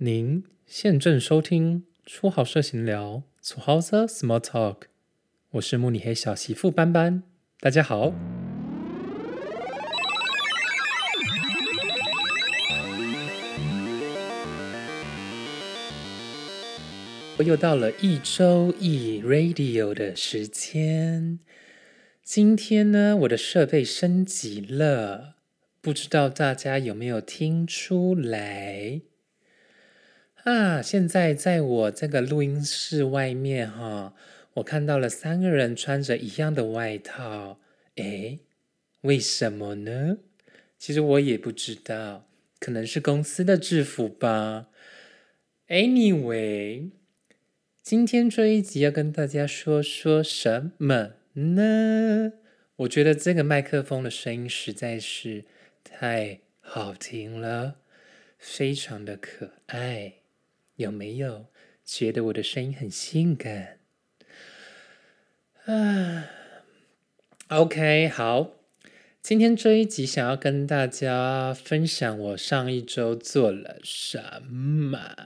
您现正收听初好社闲聊，初好社 Small Talk，我是慕尼黑小媳妇斑斑，大家好。我又到了一周一 Radio 的时间，今天呢，我的设备升级了，不知道大家有没有听出来？啊！现在在我这个录音室外面哈，我看到了三个人穿着一样的外套。诶，为什么呢？其实我也不知道，可能是公司的制服吧。Anyway，今天这一集要跟大家说说什么呢？我觉得这个麦克风的声音实在是太好听了，非常的可爱。有没有觉得我的声音很性感？啊，OK，好，今天这一集想要跟大家分享我上一周做了什么。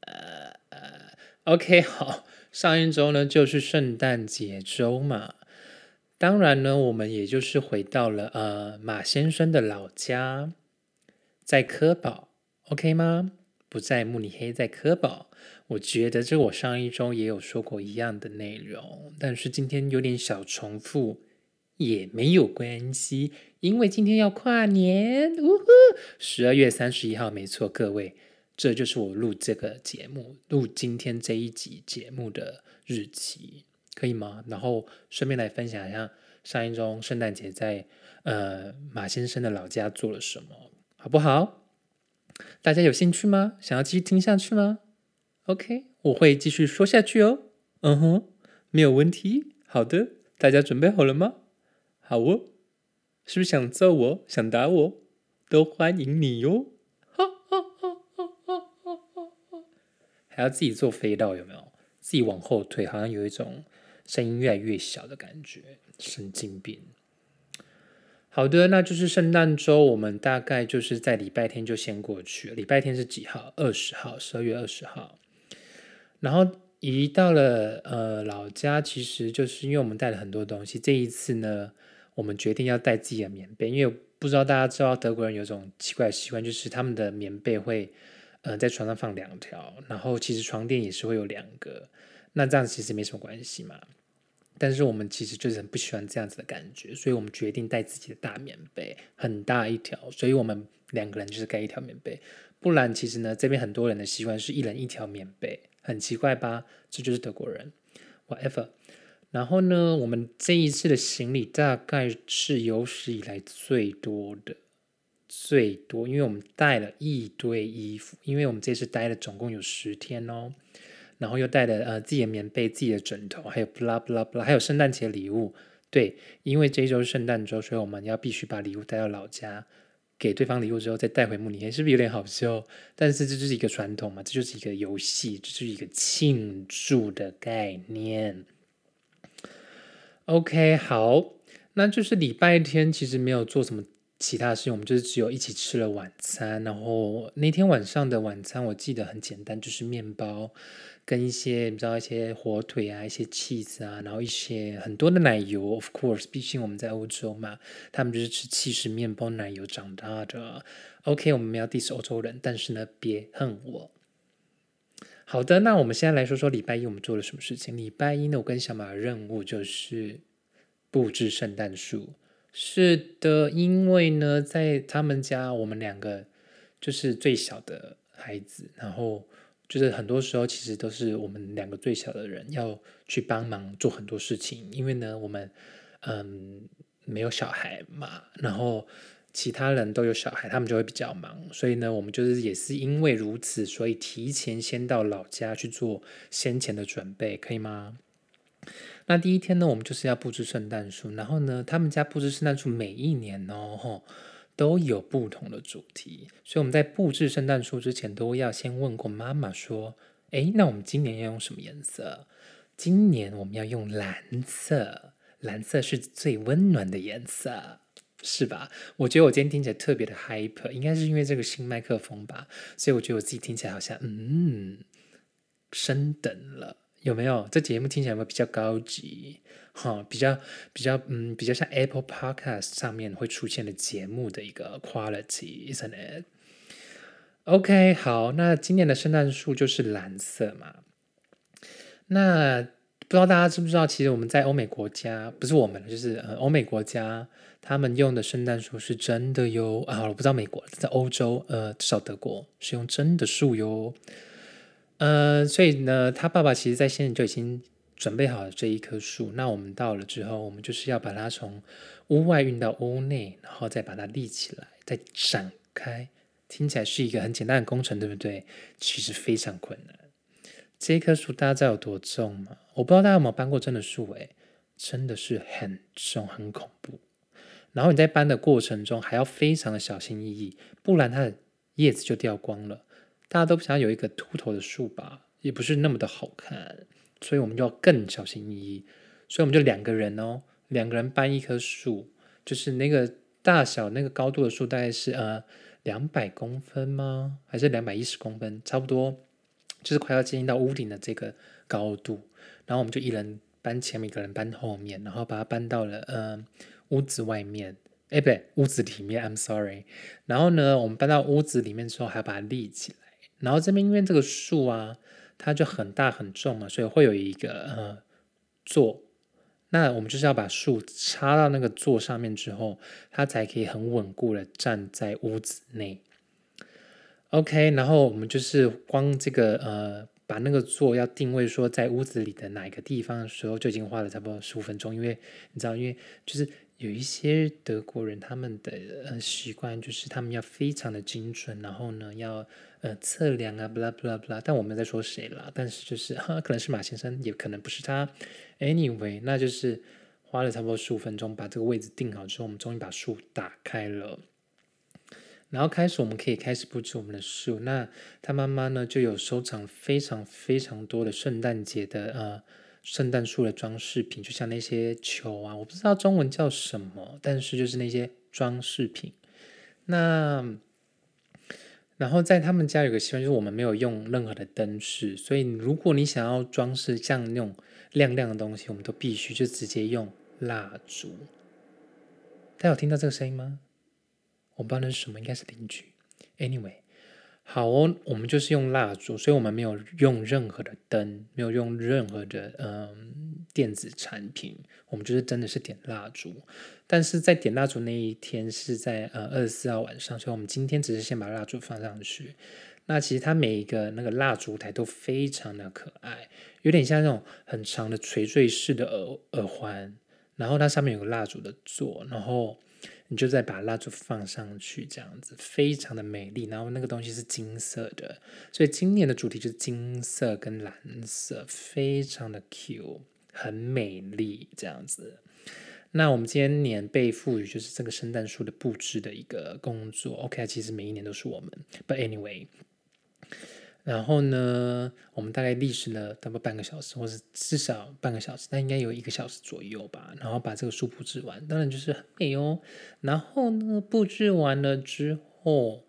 呃，OK，好，上一周呢就是圣诞节周嘛，当然呢，我们也就是回到了呃马先生的老家，在科堡，OK 吗？不在慕尼黑，在科堡。我觉得这我上一周也有说过一样的内容，但是今天有点小重复，也没有关系，因为今天要跨年，呜呼！十二月三十一号，没错，各位，这就是我录这个节目、录今天这一集节目的日期，可以吗？然后顺便来分享一下上一周圣诞节在呃马先生的老家做了什么，好不好？大家有兴趣吗？想要继续听下去吗？OK，我会继续说下去哦。嗯哼，没有问题。好的，大家准备好了吗？好哦。是不是想揍我、想打我，都欢迎你哟。哈哈哈哈哈哈！还要自己做飞道有没有？自己往后退，好像有一种声音越来越小的感觉。神经病。好的，那就是圣诞周，我们大概就是在礼拜天就先过去。礼拜天是几号？二十号，十二月二十号。然后一到了呃老家，其实就是因为我们带了很多东西。这一次呢，我们决定要带自己的棉被，因为不知道大家知道德国人有种奇怪的习惯，就是他们的棉被会呃在床上放两条，然后其实床垫也是会有两个。那这样其实没什么关系嘛。但是我们其实就是很不喜欢这样子的感觉，所以我们决定带自己的大棉被，很大一条，所以我们两个人就是盖一条棉被。不然其实呢，这边很多人的习惯是一人一条棉被，很奇怪吧？这就是德国人，whatever。然后呢，我们这一次的行李大概是有史以来最多的，最多，因为我们带了一堆衣服，因为我们这次待了总共有十天哦。然后又带了呃自己的棉被、自己的枕头，还有不啦不啦不啦，还有圣诞节礼物。对，因为这一周是圣诞周，所以我们要必须把礼物带到老家，给对方礼物之后再带回慕尼黑，是不是有点好笑？但是这就是一个传统嘛，这就是一个游戏，这是一个庆祝的概念。OK，好，那就是礼拜天其实没有做什么其他事情，我们就是只有一起吃了晚餐。然后那天晚上的晚餐我记得很简单，就是面包。跟一些你知道一些火腿啊，一些 cheese 啊，然后一些很多的奶油，of course，毕竟我们在欧洲嘛，他们就是吃气式面包奶油长大的。OK，我们要 diss 欧洲人，但是呢，别恨我。好的，那我们现在来说说礼拜一我们做了什么事情。礼拜一呢，我跟小马的任务就是布置圣诞树。是的，因为呢，在他们家，我们两个就是最小的孩子，然后。就是很多时候，其实都是我们两个最小的人要去帮忙做很多事情，因为呢，我们嗯没有小孩嘛，然后其他人都有小孩，他们就会比较忙，所以呢，我们就是也是因为如此，所以提前先到老家去做先前的准备，可以吗？那第一天呢，我们就是要布置圣诞树，然后呢，他们家布置圣诞树每一年哦，都有不同的主题，所以我们在布置圣诞树之前，都要先问过妈妈说：“诶，那我们今年要用什么颜色？今年我们要用蓝色，蓝色是最温暖的颜色。”是吧？我觉得我今天听起来特别的 hyper，应该是因为这个新麦克风吧，所以我觉得我自己听起来好像嗯升等了，有没有？这节目听起来有没有比较高级？哈，比较比较嗯，比较像 Apple Podcast 上面会出现的节目的一个 quality，isn't it？OK，好，那今年的圣诞树就是蓝色嘛。那不知道大家知不知道，其实我们在欧美国家，不是我们，就是呃欧美国家，他们用的圣诞树是真的哟啊！我不知道美国，在欧洲，呃，至少德国是用真的树哟。呃，所以呢，他爸爸其实在现在就已经。准备好了这一棵树，那我们到了之后，我们就是要把它从屋外运到屋内，然后再把它立起来，再展开。听起来是一个很简单的工程，对不对？其实非常困难。这棵树大家知道有多重吗？我不知道大家有没有搬过真的树，诶，真的是很重，很恐怖。然后你在搬的过程中还要非常的小心翼翼，不然它的叶子就掉光了。大家都不想要有一个秃头的树吧，也不是那么的好看。所以我们就要更小心翼翼，所以我们就两个人哦，两个人搬一棵树，就是那个大小、那个高度的树，大概是呃两百公分吗？还是两百一十公分？差不多，就是快要接近到屋顶的这个高度。然后我们就一人搬前面，一个人搬后面，然后把它搬到了呃屋子外面，哎不对，屋子里面。I'm sorry。然后呢，我们搬到屋子里面之后，还要把它立起来。然后这边因为这个树啊。它就很大很重嘛，所以会有一个呃座，那我们就是要把树插到那个座上面之后，它才可以很稳固的站在屋子内。OK，然后我们就是光这个呃把那个座要定位说在屋子里的哪一个地方的时候，就已经花了差不多十五分钟，因为你知道，因为就是。有一些德国人，他们的呃习惯就是他们要非常的精准，然后呢要呃测量啊，blah blah blah。但我们在说谁啦？但是就是，可能是马先生，也可能不是他。Anyway，那就是花了差不多十五分钟把这个位置定好之后，我们终于把树打开了。然后开始我们可以开始布置我们的树。那他妈妈呢就有收藏非常非常多的圣诞节的呃。圣诞树的装饰品，就像那些球啊，我不知道中文叫什么，但是就是那些装饰品。那然后在他们家有个习惯，就是我们没有用任何的灯饰，所以如果你想要装饰像那种亮亮的东西，我们都必须就直接用蜡烛。大家有听到这个声音吗？我不知道那是什么，应该是邻居。Anyway。好哦，我们就是用蜡烛，所以我们没有用任何的灯，没有用任何的嗯电子产品，我们就是真的是点蜡烛。但是在点蜡烛那一天是在呃二十四号晚上，所以我们今天只是先把蜡烛放上去。那其实它每一个那个蜡烛台都非常的可爱，有点像那种很长的垂坠式的耳耳环，然后它上面有个蜡烛的座，然后。你就再把蜡烛放上去，这样子非常的美丽。然后那个东西是金色的，所以今年的主题就是金色跟蓝色，非常的 Q，很美丽这样子。那我们今年被赋予就是这个圣诞树的布置的一个工作。OK，其实每一年都是我们，But anyway。然后呢，我们大概历时了大概半个小时，或是至少半个小时，但应该有一个小时左右吧。然后把这个书布置完，当然就是很美哦。然后呢，布置完了之后，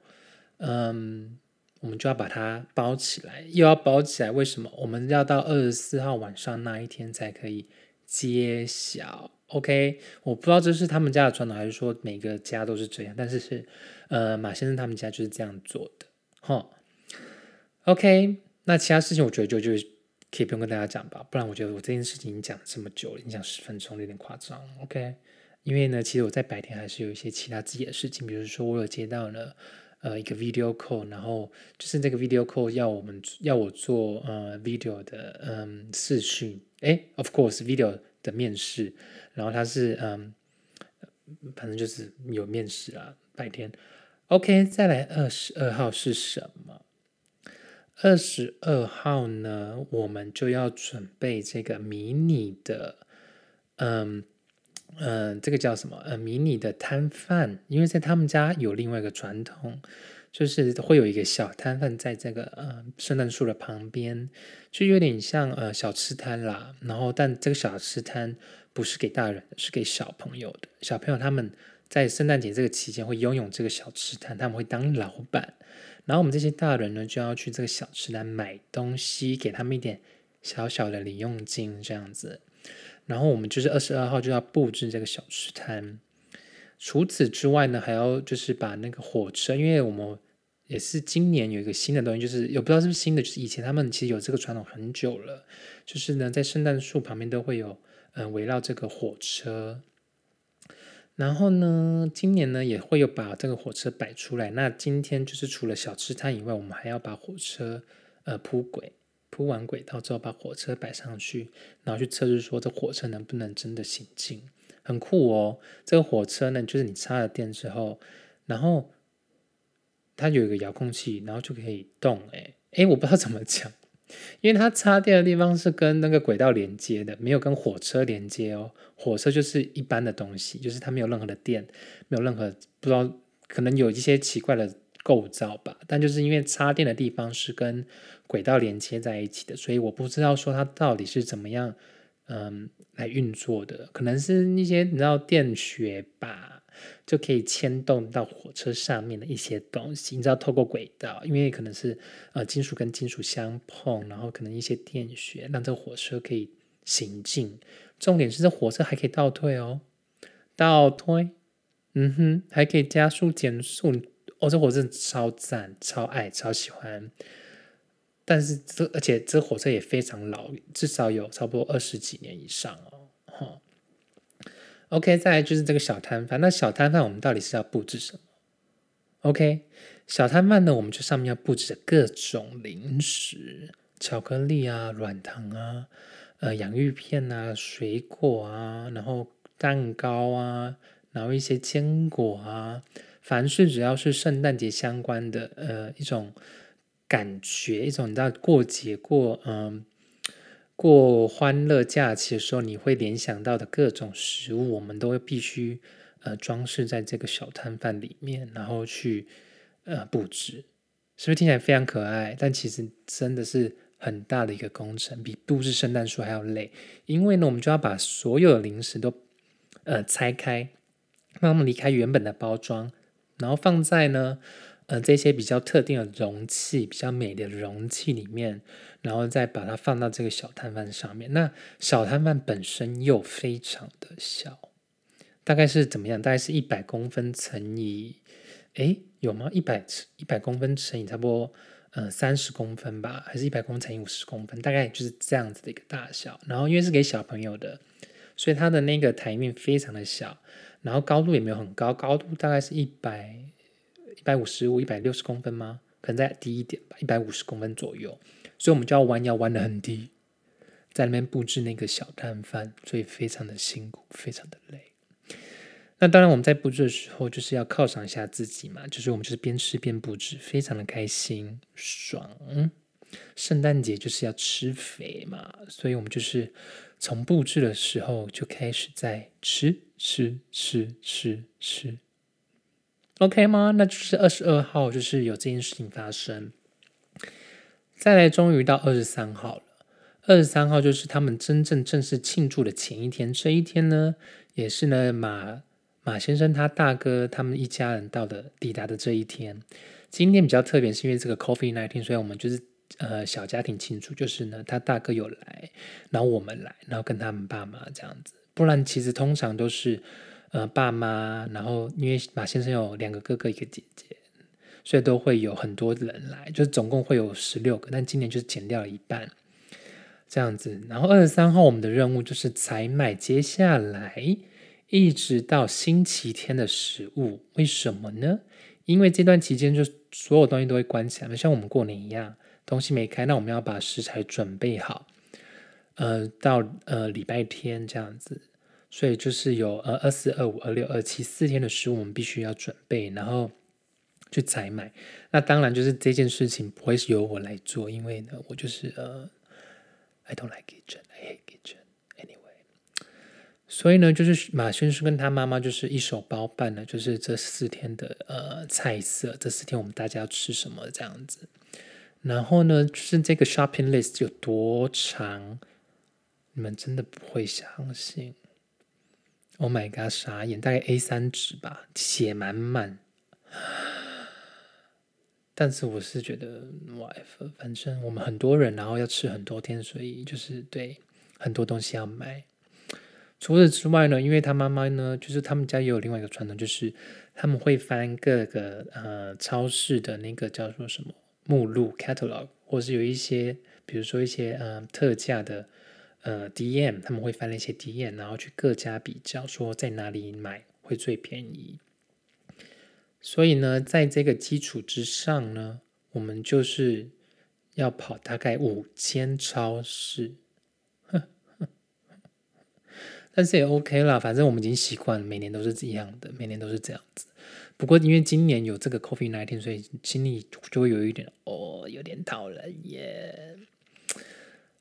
嗯，我们就要把它包起来，又要包起来。为什么？我们要到二十四号晚上那一天才可以揭晓。OK，我不知道这是他们家的传统，还是说每个家都是这样。但是是，呃，马先生他们家就是这样做的，哈。OK，那其他事情我觉得就就可以不用跟大家讲吧，不然我觉得我这件事情讲这么久了，已经讲十分钟有点夸张。OK，因为呢，其实我在白天还是有一些其他自己的事情，比如说我有接到了呃一个 video call，然后就是这个 video call 要我们要我做呃 video 的嗯视讯，诶 o f course video 的面试，然后他是嗯反正就是有面试啊白天。OK，再来二十二号是什么？二十二号呢，我们就要准备这个迷你的，嗯嗯，这个叫什么？呃，迷你的摊贩，因为在他们家有另外一个传统，就是会有一个小摊贩在这个呃圣诞树的旁边，就有点像呃小吃摊啦。然后，但这个小吃摊不是给大人的，是给小朋友的。小朋友他们在圣诞节这个期间会拥有这个小吃摊，他们会当老板，然后我们这些大人呢就要去这个小吃摊买东西，给他们一点小小的零用金这样子。然后我们就是二十二号就要布置这个小吃摊。除此之外呢，还要就是把那个火车，因为我们也是今年有一个新的东西，就是也不知道是不是新的，就是以前他们其实有这个传统很久了，就是呢在圣诞树旁边都会有嗯围绕这个火车。然后呢，今年呢也会有把这个火车摆出来。那今天就是除了小吃摊以外，我们还要把火车呃铺轨，铺完轨道之后把火车摆上去，然后去测试说这火车能不能真的行进，很酷哦。这个火车呢，就是你插了电之后，然后它有一个遥控器，然后就可以动。哎哎，我不知道怎么讲。因为它插电的地方是跟那个轨道连接的，没有跟火车连接哦。火车就是一般的东西，就是它没有任何的电，没有任何不知道，可能有一些奇怪的构造吧。但就是因为插电的地方是跟轨道连接在一起的，所以我不知道说它到底是怎么样，嗯，来运作的。可能是一些你知道电学吧。就可以牵动到火车上面的一些东西，你知道，透过轨道，因为可能是呃金属跟金属相碰，然后可能一些电学让这火车可以行进。重点是这火车还可以倒退哦，倒退，嗯哼，还可以加速减速。哦，这火车超赞，超爱，超喜欢。但是这而且这火车也非常老，至少有差不多二十几年以上哦，OK，再来就是这个小摊贩。那小摊贩我们到底是要布置什么？OK，小摊贩呢，我们就上面要布置各种零食，巧克力啊、软糖啊、呃洋芋片啊、水果啊，然后蛋糕啊，然后一些坚果啊，凡是只要是圣诞节相关的，呃一种感觉，一种你知道过节过嗯。过欢乐假期的时候，你会联想到的各种食物，我们都会必须呃装饰在这个小摊贩里面，然后去呃布置，是不是听起来非常可爱？但其实真的是很大的一个工程，比布置圣诞树还要累。因为呢，我们就要把所有的零食都呃拆开，让他们离开原本的包装，然后放在呢。呃，这些比较特定的容器，比较美的容器里面，然后再把它放到这个小摊贩上面。那小摊贩本身又非常的小，大概是怎么样？大概是一百公分乘以，哎，有吗？一百一百公分乘以差不多，呃，三十公分吧，还是一百公分乘以五十公分？大概就是这样子的一个大小。然后因为是给小朋友的，所以它的那个台面非常的小，然后高度也没有很高，高度大概是一百。一百五十五、一百六十公分吗？可能再低一点吧，一百五十公分左右。所以我们就要弯腰弯的很低，在那边布置那个小摊贩，所以非常的辛苦，非常的累。那当然我们在布置的时候，就是要犒赏一下自己嘛，就是我们就是边吃边布置，非常的开心爽。圣诞节就是要吃肥嘛，所以我们就是从布置的时候就开始在吃吃吃吃吃。OK 吗？那就是二十二号，就是有这件事情发生。再来，终于到二十三号了。二十三号就是他们真正正式庆祝的前一天。这一天呢，也是呢马马先生他大哥他们一家人到的抵达的这一天。今天比较特别，是因为这个 Coffee Night，所以我们就是呃小家庭庆祝，就是呢他大哥有来，然后我们来，然后跟他们爸妈这样子。不然其实通常都是。呃，爸妈，然后因为马先生有两个哥哥一个姐姐，所以都会有很多人来，就是总共会有十六个，但今年就是减掉了一半，这样子。然后二十三号我们的任务就是采买接下来一直到星期天的食物，为什么呢？因为这段期间就所有东西都会关起来，像我们过年一样，东西没开，那我们要把食材准备好，呃，到呃礼拜天这样子。所以就是有呃二四二五二六二七四天的食物，我们必须要准备，然后去采买。那当然就是这件事情不会是由我来做，因为呢，我就是呃，I don't like kitchen, I hate kitchen anyway。所以呢，就是马先生跟他妈妈就是一手包办了，就是这四天的呃菜色，这四天我们大家要吃什么这样子。然后呢，就是这个 shopping list 有多长，你们真的不会相信。Oh my god，傻眼，大概 A 三纸吧，写满满。但是我是觉得，whatever，反正我们很多人，然后要吃很多天，所以就是对很多东西要买。除此之外呢，因为他妈妈呢，就是他们家也有另外一个传统，就是他们会翻各个呃超市的那个叫做什么目录 （catalog），或是有一些，比如说一些呃特价的呃 DM，他们会翻那些 DM，然后去各家比较，说在哪里买会最便宜。所以呢，在这个基础之上呢，我们就是要跑大概五间超市，但是也 OK 啦，反正我们已经习惯了，每年都是这样的，每年都是这样子。不过因为今年有这个 Coffee Nineteen，所以心里就会有一点哦，有点讨人厌。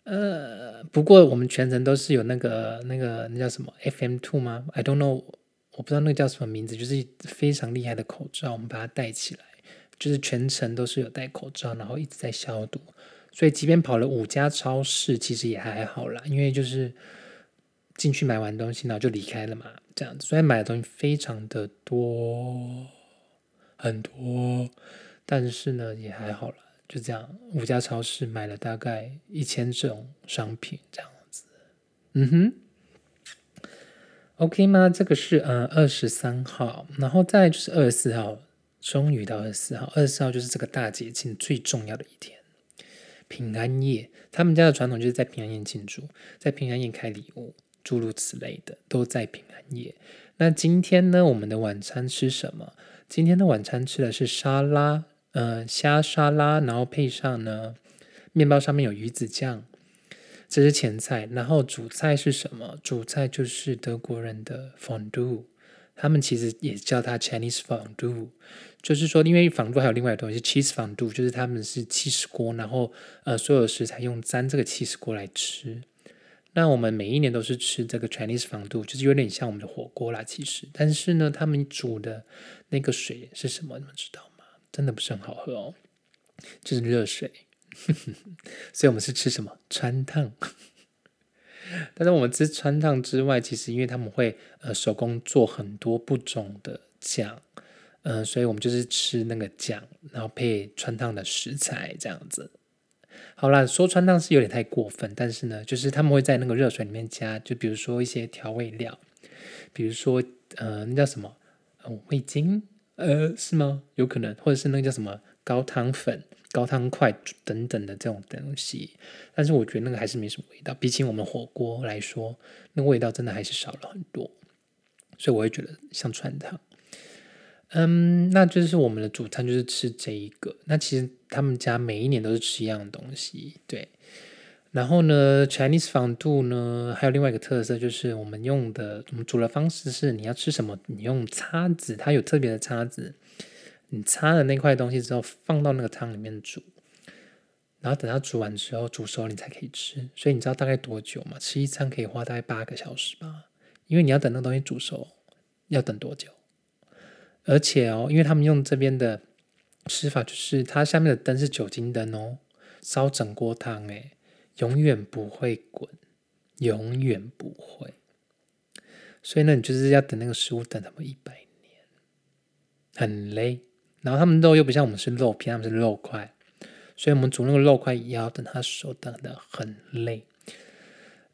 呃，不过我们全程都是有那个那个那叫什么 FM Two 吗？I don't know。我不知道那个叫什么名字，就是非常厉害的口罩，我们把它戴起来，就是全程都是有戴口罩，然后一直在消毒，所以即便跑了五家超市，其实也还好啦，因为就是进去买完东西，然后就离开了嘛，这样子。虽然买的东西非常的多，很多，但是呢也还好啦，就这样，五家超市买了大概一千种商品，这样子，嗯哼。OK 吗？这个是嗯二十三号，然后再就是二十四号，终于到二十四号。二十四号就是这个大节庆最重要的一天，平安夜。他们家的传统就是在平安夜庆祝，在平安夜开礼物，诸如此类的，都在平安夜。那今天呢，我们的晚餐吃什么？今天的晚餐吃的是沙拉，呃，虾沙拉，然后配上呢，面包上面有鱼子酱。这是前菜，然后主菜是什么？主菜就是德国人的 fondue，他们其实也叫它 Chinese fondue，就是说，因为 fondue 还有另外的东西 cheese fondue，就是他们是 cheese 锅，然后呃，所有食材用沾这个 cheese 锅来吃。那我们每一年都是吃这个 Chinese fondue，就是有点像我们的火锅啦，其实，但是呢，他们煮的那个水是什么？你们知道吗？真的不是很好喝哦，就是热水。所以，我们是吃什么川烫？但是我们吃川烫之外，其实因为他们会呃手工做很多不种的酱，嗯，所以我们就是吃那个酱，然后配川烫的食材这样子。好啦，说川烫是有点太过分，但是呢，就是他们会在那个热水里面加，就比如说一些调味料，比如说呃那叫什么味精，呃是吗？有可能，或者是那个叫什么高汤粉。高汤块等等的这种东西，但是我觉得那个还是没什么味道，比起我们火锅来说，那味道真的还是少了很多，所以我会觉得像串汤。嗯，那就是我们的主餐就是吃这一个。那其实他们家每一年都是吃一样东西，对。然后呢，Chinese 防度呢，还有另外一个特色就是我们用的，我们煮的方式是你要吃什么，你用叉子，它有特别的叉子。你擦了那块东西之后，放到那个汤里面煮，然后等它煮完之后煮熟，你才可以吃。所以你知道大概多久吗？吃一餐可以花大概八个小时吧，因为你要等那个东西煮熟，要等多久？而且哦，因为他们用这边的吃法，就是它下面的灯是酒精灯哦，烧整锅汤诶，永远不会滚，永远不会。所以呢，你就是要等那个食物等他们一百年，很累。然后他们肉又不像我们是肉片，他们是肉块，所以我们煮那个肉块也要等它熟，等的很累。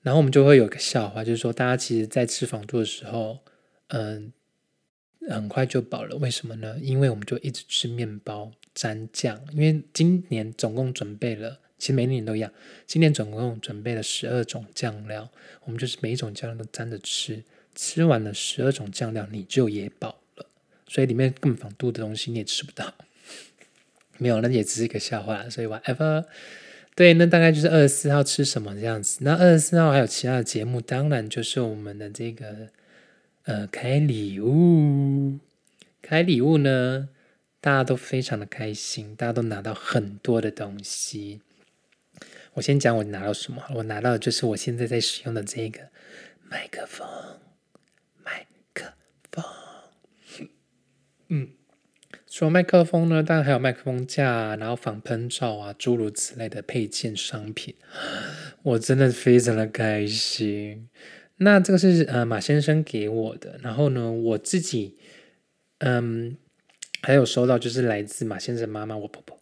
然后我们就会有一个笑话，就是说大家其实在吃房度的时候，嗯，很快就饱了。为什么呢？因为我们就一直吃面包沾酱。因为今年总共准备了，其实每年都一样，今年总共准备了十二种酱料，我们就是每一种酱料都沾着吃。吃完了十二种酱料，你就也饱了。所以里面更防度的东西你也吃不到，没有，那也只是一个笑话。所以 whatever，对，那大概就是二十四号吃什么这样子。那二十四号还有其他的节目，当然就是我们的这个呃开礼物。开礼物呢，大家都非常的开心，大家都拿到很多的东西。我先讲我拿到什么，我拿到的就是我现在在使用的这个麦克风，麦克风。嗯，除了麦克风呢，当然还有麦克风架，然后防喷罩啊，诸如此类的配件商品，我真的非常的开心。那这个是呃马先生给我的，然后呢，我自己嗯还有收到就是来自马先生妈妈我婆婆，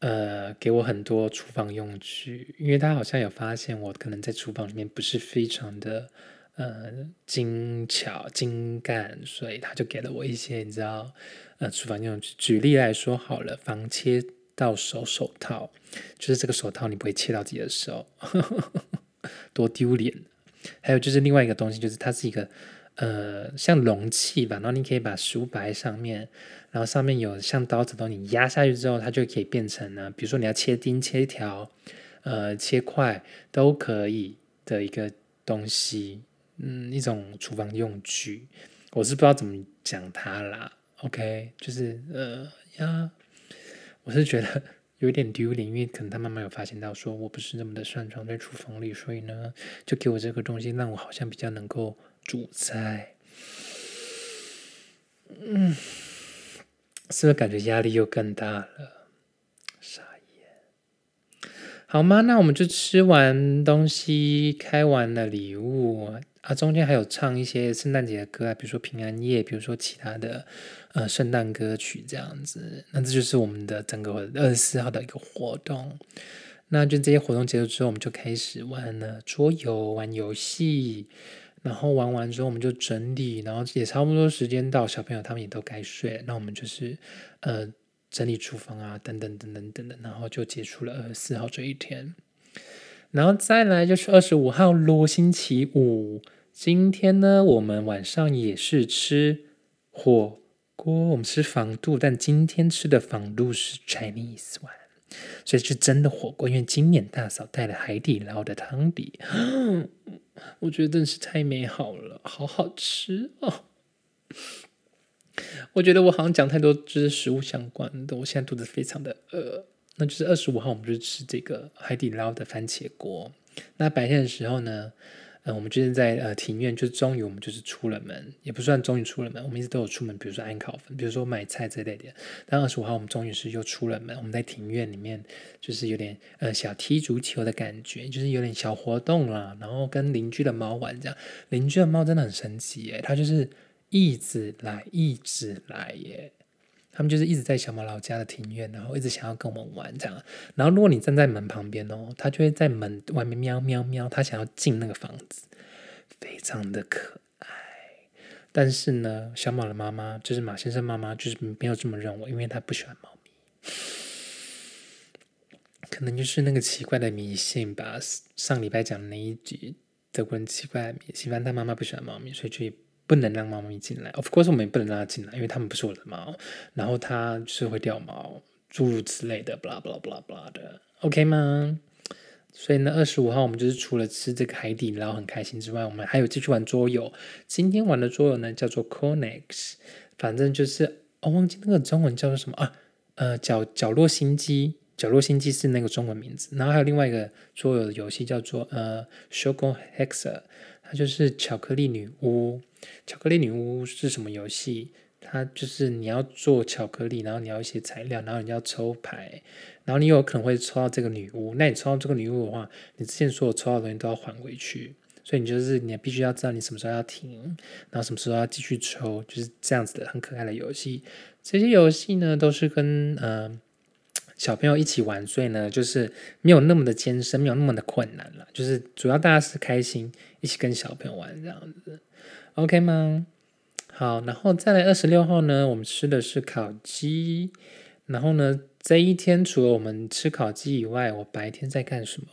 呃给我很多厨房用具，因为他好像有发现我可能在厨房里面不是非常的呃精巧精干，所以他就给了我一些你知道呃厨房用具。举例来说好了，防切到手手套，就是这个手套你不会切到自己的手，多丢脸。还有就是另外一个东西，就是它是一个呃像容器吧，然后你可以把食物摆在上面，然后上面有像刀子都你压下去之后，它就可以变成呢，比如说你要切丁、切条、呃切块都可以的一个东西，嗯，一种厨房用具，我是不知道怎么讲它啦。OK，就是呃呀，我是觉得。有点丢脸，因为可能他妈妈有发现到，说我不是那么的擅长在厨房里，所以呢，就给我这个东西，让我好像比较能够主菜。嗯，是不是感觉压力又更大了？傻眼。好吗？那我们就吃完东西，开完了礼物。啊，中间还有唱一些圣诞节的歌啊，比如说平安夜，比如说其他的呃圣诞歌曲这样子。那这就是我们的整个二十四号的一个活动。那就这些活动结束之后，我们就开始玩了桌游、玩游戏。然后玩完之后，我们就整理，然后也差不多时间到，小朋友他们也都该睡。那我们就是呃整理厨房啊，等等等等等等，然后就结束了二十四号这一天。然后再来就是二十五号，罗星期五。今天呢，我们晚上也是吃火锅，我们吃防度，但今天吃的防度是 Chinese one，所以是真的火锅。因为今年大嫂带了海底捞的汤底，我觉得真是太美好了，好好吃哦。我觉得我好像讲太多就是食物相关的，我现在肚子非常的饿。那就是二十五号，我们就吃这个海底捞的番茄锅。那白天的时候呢？呃，我们就是在呃庭院，就是终于我们就是出了门，也不算终于出了门，我们一直都有出门，比如说安烤粉，比如说买菜之类的。但二十五号我们终于是又出了门，我们在庭院里面就是有点呃小踢足球的感觉，就是有点小活动啦，然后跟邻居的猫玩这样。邻居的猫真的很神奇耶，它就是一直来一直来耶。他们就是一直在小马老家的庭院，然后一直想要跟我们玩这样。然后如果你站在门旁边哦，它就会在门外面喵喵喵，它想要进那个房子，非常的可爱。但是呢，小马的妈妈就是马先生妈妈，就是没有这么认为，因为他不喜欢猫咪，可能就是那个奇怪的迷信吧。上礼拜讲的那一集德国人奇怪的迷信，反正他妈妈不喜欢猫咪，所以就。不能让猫咪进来，of course 我们也不能让它进来，因为它们不是我的猫。然后它是会掉毛，诸如此类的，blah blah blah blah 的，OK 吗？所以呢，二十五号我们就是除了吃这个海底捞很开心之外，我们还有继续玩桌游。今天玩的桌游呢叫做 Connex，反正就是我忘记那个中文叫做什么啊？呃，角角落心机，角落心机是那个中文名字。然后还有另外一个桌游的游戏叫做呃 s h o c o Hexer，它就是巧克力女巫。巧克力女巫是什么游戏？它就是你要做巧克力，然后你要一些材料，然后你要抽牌，然后你有可能会抽到这个女巫。那你抽到这个女巫的话，你之前所有抽到的东西都要还回去。所以你就是你必须要知道你什么时候要停，然后什么时候要继续抽，就是这样子的很可爱的游戏。这些游戏呢都是跟呃小朋友一起玩，所以呢就是没有那么的艰深，没有那么的困难了。就是主要大家是开心，一起跟小朋友玩这样子。OK 吗？好，然后再来二十六号呢，我们吃的是烤鸡。然后呢，这一天除了我们吃烤鸡以外，我白天在干什么？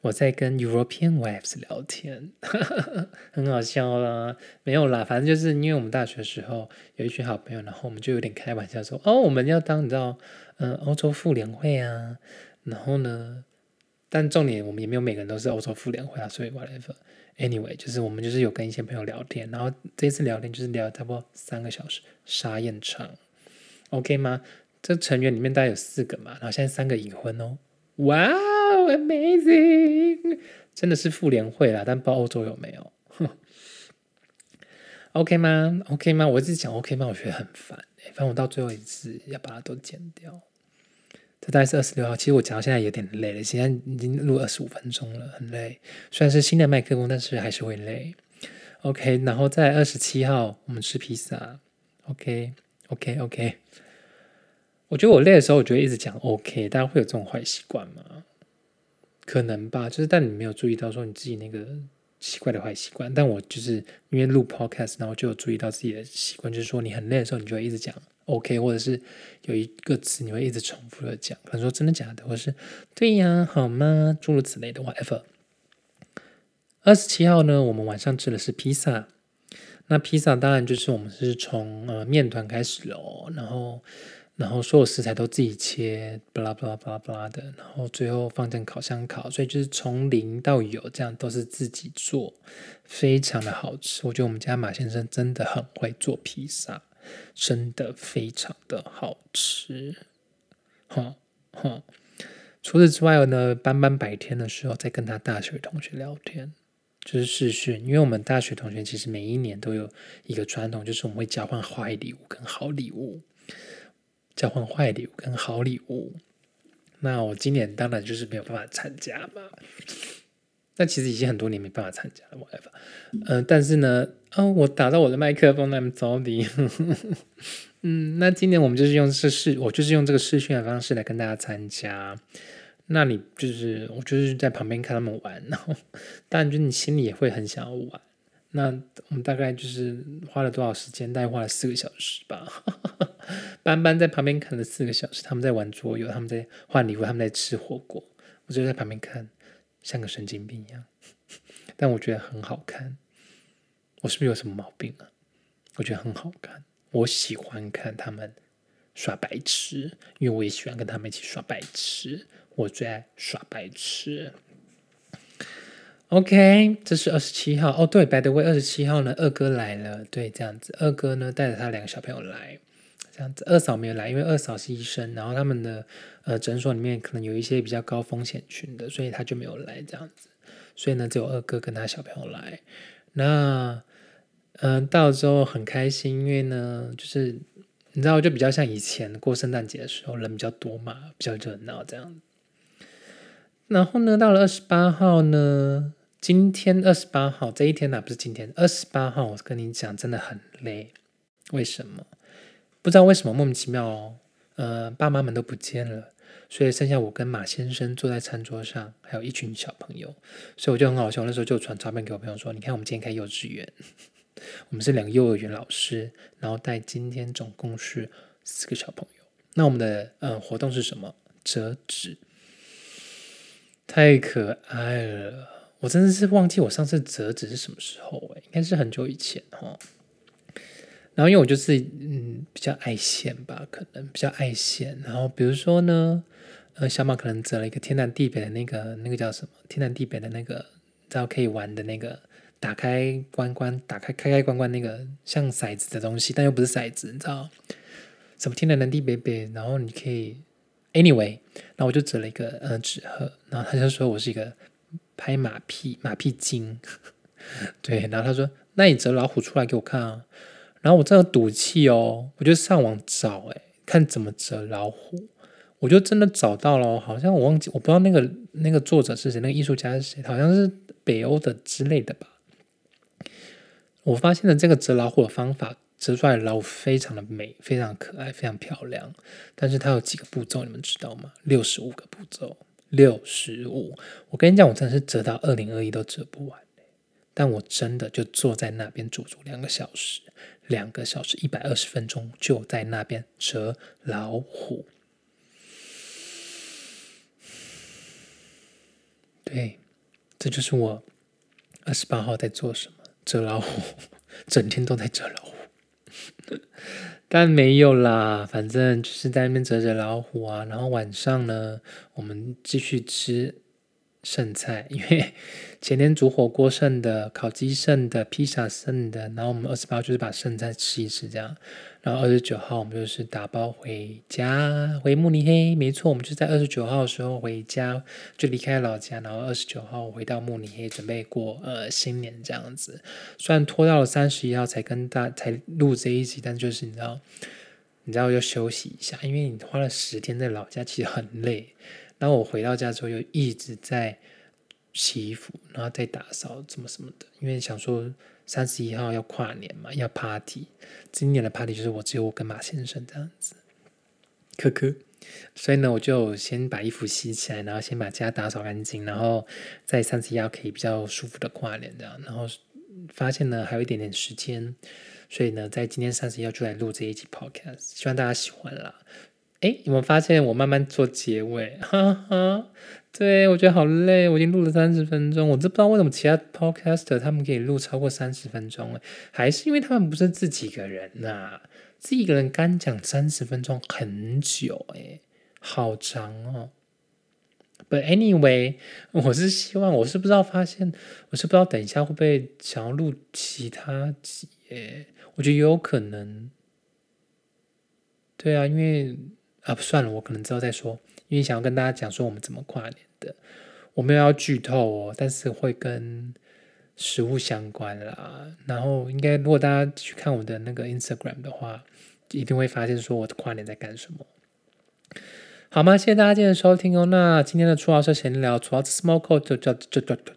我在跟 European wives 聊天，很好笑啦。没有啦，反正就是因为我们大学的时候有一群好朋友，然后我们就有点开玩笑说，哦，我们要当你知道，嗯，欧洲妇联会啊。然后呢，但重点我们也没有每个人都是欧洲妇联会啊，所以 whatever。Anyway，就是我们就是有跟一些朋友聊天，然后这次聊天就是聊差不多三个小时，沙燕场，OK 吗？这成员里面大概有四个嘛，然后现在三个已婚哦，哇，Amazing，真的是妇联会啦，但不知道欧洲有没有？OK 吗？OK 吗？我一直讲 OK 吗？我觉得很烦，反正我到最后一次要把它都剪掉。这大概是二十六号。其实我讲到现在有点累了，现在已经录二十五分钟了，很累。虽然是新的麦克风，但是还是会累。OK，然后在二十七号我们吃披萨。OK，OK，OK。我觉得我累的时候，我就会一直讲 OK。大家会有这种坏习惯吗？可能吧，就是但你没有注意到说你自己那个奇怪的坏习惯。但我就是因为录 Podcast，然后就有注意到自己的习惯，就是说你很累的时候，你就会一直讲 OK，或者是有一个词你会一直重复的讲，可能说真的假的，或是对呀，好吗？诸如此类的 whatever。二十七号呢，我们晚上吃的是披萨。那披萨当然就是我们是从呃面团开始喽，然后。然后所有食材都自己切，巴拉巴拉巴拉巴拉的，然后最后放进烤箱烤，所以就是从零到有，这样都是自己做，非常的好吃。我觉得我们家马先生真的很会做披萨，真的非常的好吃。哈哈。除此之外呢，班班白天的时候在跟他大学同学聊天，就是视讯，因为我们大学同学其实每一年都有一个传统，就是我们会交换坏礼物跟好礼物。交换坏礼物跟好礼物，那我今年当然就是没有办法参加嘛。那其实已经很多年没办法参加了，whatever。嗯，但是呢，哦，我打到我的麦克风那么着急。嗯，那今年我们就是用这视，我就是用这个视讯的方式来跟大家参加。那你就是我就是在旁边看他们玩，然后当然就你心里也会很想要玩。那我们大概就是花了多少时间？大概花了四个小时吧。班班在旁边看了四个小时，他们在玩桌游，他们在换礼物，他们在吃火锅，我就在旁边看，像个神经病一样。但我觉得很好看。我是不是有什么毛病啊？我觉得很好看，我喜欢看他们耍白痴，因为我也喜欢跟他们一起耍白痴。我最爱耍白痴。OK，这是二十七号哦。对，白德威二十七号呢，二哥来了。对，这样子，二哥呢带着他两个小朋友来，这样子。二嫂没有来，因为二嫂是医生，然后他们的呃诊所里面可能有一些比较高风险群的，所以他就没有来这样子。所以呢，只有二哥跟他小朋友来。那嗯，到之后很开心，因为呢，就是你知道，就比较像以前过圣诞节的时候，人比较多嘛，比较热闹这样。然后呢，到了二十八号呢。今天二十八号这一天呢，不是今天二十八号，我跟你讲，真的很累。为什么？不知道为什么，莫名其妙哦。呃，爸妈们都不见了，所以剩下我跟马先生坐在餐桌上，还有一群小朋友。所以我就很好笑，那时候就传照片给我朋友说：“你看，我们今天开幼稚园，我们是两个幼儿园老师，然后带今天总共是四个小朋友。那我们的呃活动是什么？折纸，太可爱了。”我真的是忘记我上次折纸是什么时候哎，应该是很久以前哈。然后因为我就是嗯比较爱线吧，可能比较爱线。然后比如说呢，呃小马可能折了一个天南地北的那个那个叫什么天南地北的那个，知道可以玩的那个打开关关打开开开关关那个像骰子的东西，但又不是骰子，你知道什么天南南地北北？然后你可以 anyway，然后我就折了一个呃纸鹤，然后他就说我是一个。拍马屁，马屁精，对，然后他说：“那你折老虎出来给我看啊。”然后我真的赌气哦，我就上网找，哎，看怎么折老虎，我就真的找到了，好像我忘记，我不知道那个那个作者是谁，那个艺术家是谁，好像是北欧的之类的吧。我发现了这个折老虎的方法，折出来的老虎非常的美，非常可爱，非常漂亮。但是它有几个步骤，你们知道吗？六十五个步骤。六十五，我跟你讲，我真的是折到二零二一都折不完但我真的就坐在那边足足两个小时，两个小时一百二十分钟就在那边折老虎。对，这就是我二十八号在做什么，折老虎，整天都在折老虎。但没有啦，反正就是在那边折折老虎啊，然后晚上呢，我们继续吃剩菜，因为 前天煮火锅剩的、烤鸡剩的、披萨剩的，然后我们二十八号就是把剩菜吃一吃这样。然后二十九号我们就是打包回家，回慕尼黑。没错，我们就在二十九号的时候回家，就离开老家，然后二十九号回到慕尼黑，准备过呃新年这样子。虽然拖到了三十一号才跟大才录这一集，但就是你知道，你知道要休息一下，因为你花了十天在老家，其实很累。然后我回到家之后，又一直在洗衣服，然后再打扫，怎么什么的。因为想说三十一号要跨年嘛，要 party。今年的 party 就是我只有我跟马先生这样子，可可。所以呢，我就先把衣服洗起来，然后先把家打扫干净，然后在三十一号可以比较舒服的跨年这样。然后发现呢，还有一点点时间，所以呢，在今天三十一号就来录这一集 podcast，希望大家喜欢啦。哎，有没有发现我慢慢做结尾？哈哈，对我觉得好累，我已经录了三十分钟，我都不知道为什么其他 podcaster 他们可以录超过三十分钟，了，还是因为他们不是自己一个人呐？自己一个人干讲三十分钟很久，哎，好长哦。But anyway，我是希望，我是不知道发现，我是不知道等一下会不会想要录其他集，哎，我觉得有可能。对啊，因为。啊，算了，我可能之后再说，因为想要跟大家讲说我们怎么跨年的，我没有要剧透哦，但是会跟食物相关啦。然后应该如果大家去看我的那个 Instagram 的话，一定会发现说我的跨年在干什么，好吗？谢谢大家今天的收听哦。那今天的初号社闲聊，初号 small code 就叫就就就，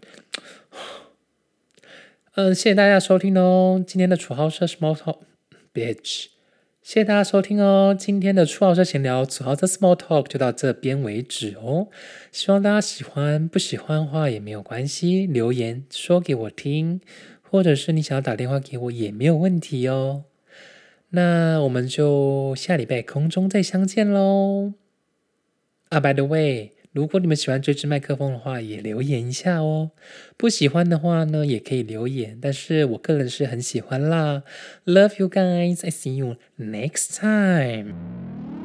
嗯，谢谢大家收听哦。今天的楚号社 small talk，bitch。谢谢大家收听哦，今天的初号车闲聊，初号的 small talk 就到这边为止哦。希望大家喜欢，不喜欢的话也没有关系，留言说给我听，或者是你想要打电话给我也没有问题哦。那我们就下礼拜空中再相见喽。啊，by the way。如果你们喜欢这支麦克风的话，也留言一下哦。不喜欢的话呢，也可以留言。但是我个人是很喜欢啦。Love you guys. I see you next time.